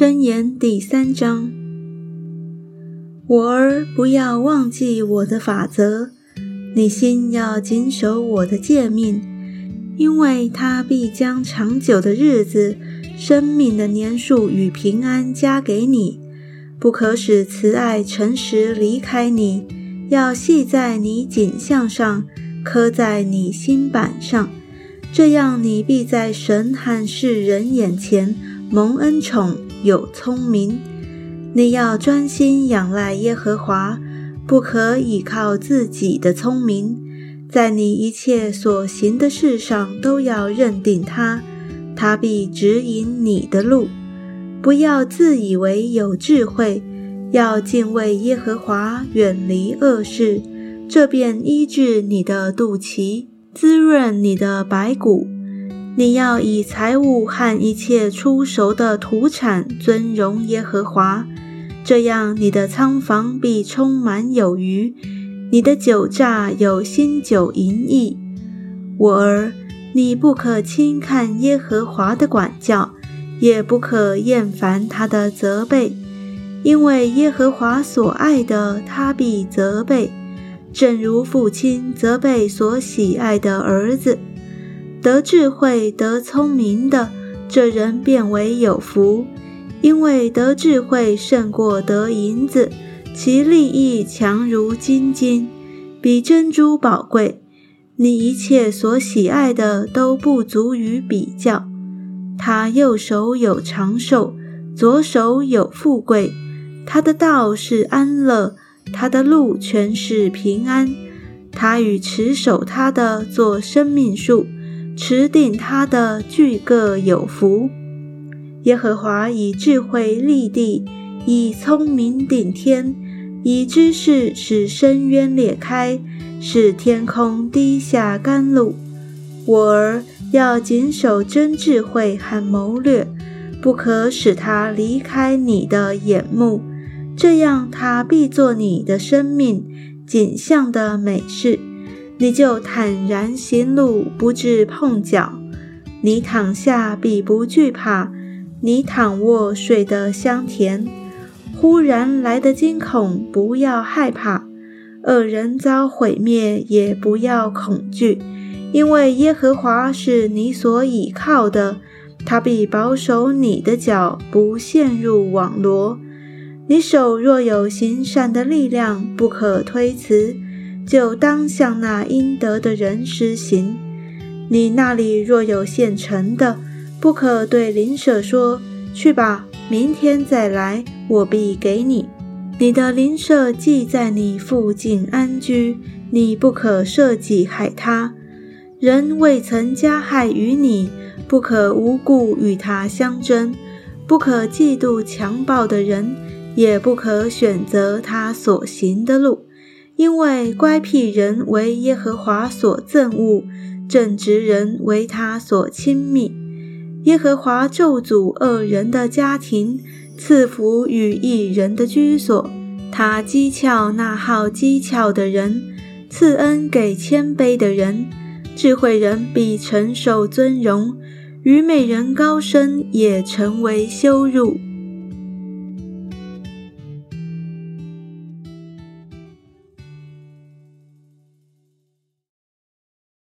箴言第三章：我儿，不要忘记我的法则，你心要谨守我的诫命，因为他必将长久的日子、生命的年数与平安加给你。不可使慈爱、诚实离开你，要系在你颈项上，刻在你心板上，这样你必在神和世人眼前蒙恩宠。有聪明，你要专心仰赖耶和华，不可倚靠自己的聪明，在你一切所行的事上都要认定他，他必指引你的路。不要自以为有智慧，要敬畏耶和华，远离恶事，这便医治你的肚脐，滋润你的白骨。你要以财物和一切出熟的土产尊荣耶和华，这样你的仓房必充满有余，你的酒榨有新酒盈溢。我儿，你不可轻看耶和华的管教，也不可厌烦他的责备，因为耶和华所爱的，他必责备，正如父亲责备所喜爱的儿子。得智慧、得聪明的这人变为有福，因为得智慧胜过得银子，其利益强如金金，比珍珠宝贵。你一切所喜爱的都不足于比较。他右手有长寿，左手有富贵。他的道是安乐，他的路全是平安。他与持守他的做生命树。持定他的巨各有福。耶和华以智慧立地，以聪明顶天，以知识使深渊裂开，使天空滴下甘露。我儿要谨守真智慧和谋略，不可使他离开你的眼目，这样他必做你的生命景象的美事。你就坦然行路，不致碰脚；你躺下必不惧怕；你躺卧睡得香甜。忽然来的惊恐，不要害怕；恶人遭毁灭，也不要恐惧，因为耶和华是你所倚靠的，他必保守你的脚，不陷入网罗。你手若有行善的力量，不可推辞。就当向那应得的人施行。你那里若有现成的，不可对邻舍说：“去吧，明天再来，我必给你。”你的邻舍既在你附近安居，你不可设计害他。人未曾加害于你，不可无故与他相争，不可嫉妒强暴的人，也不可选择他所行的路。因为乖僻人为耶和华所憎恶，正直人为他所亲密。耶和华咒诅恶人的家庭，赐福与义人的居所。他讥诮那好讥诮的人，赐恩给谦卑的人。智慧人必承受尊荣，愚昧人高升也成为羞辱。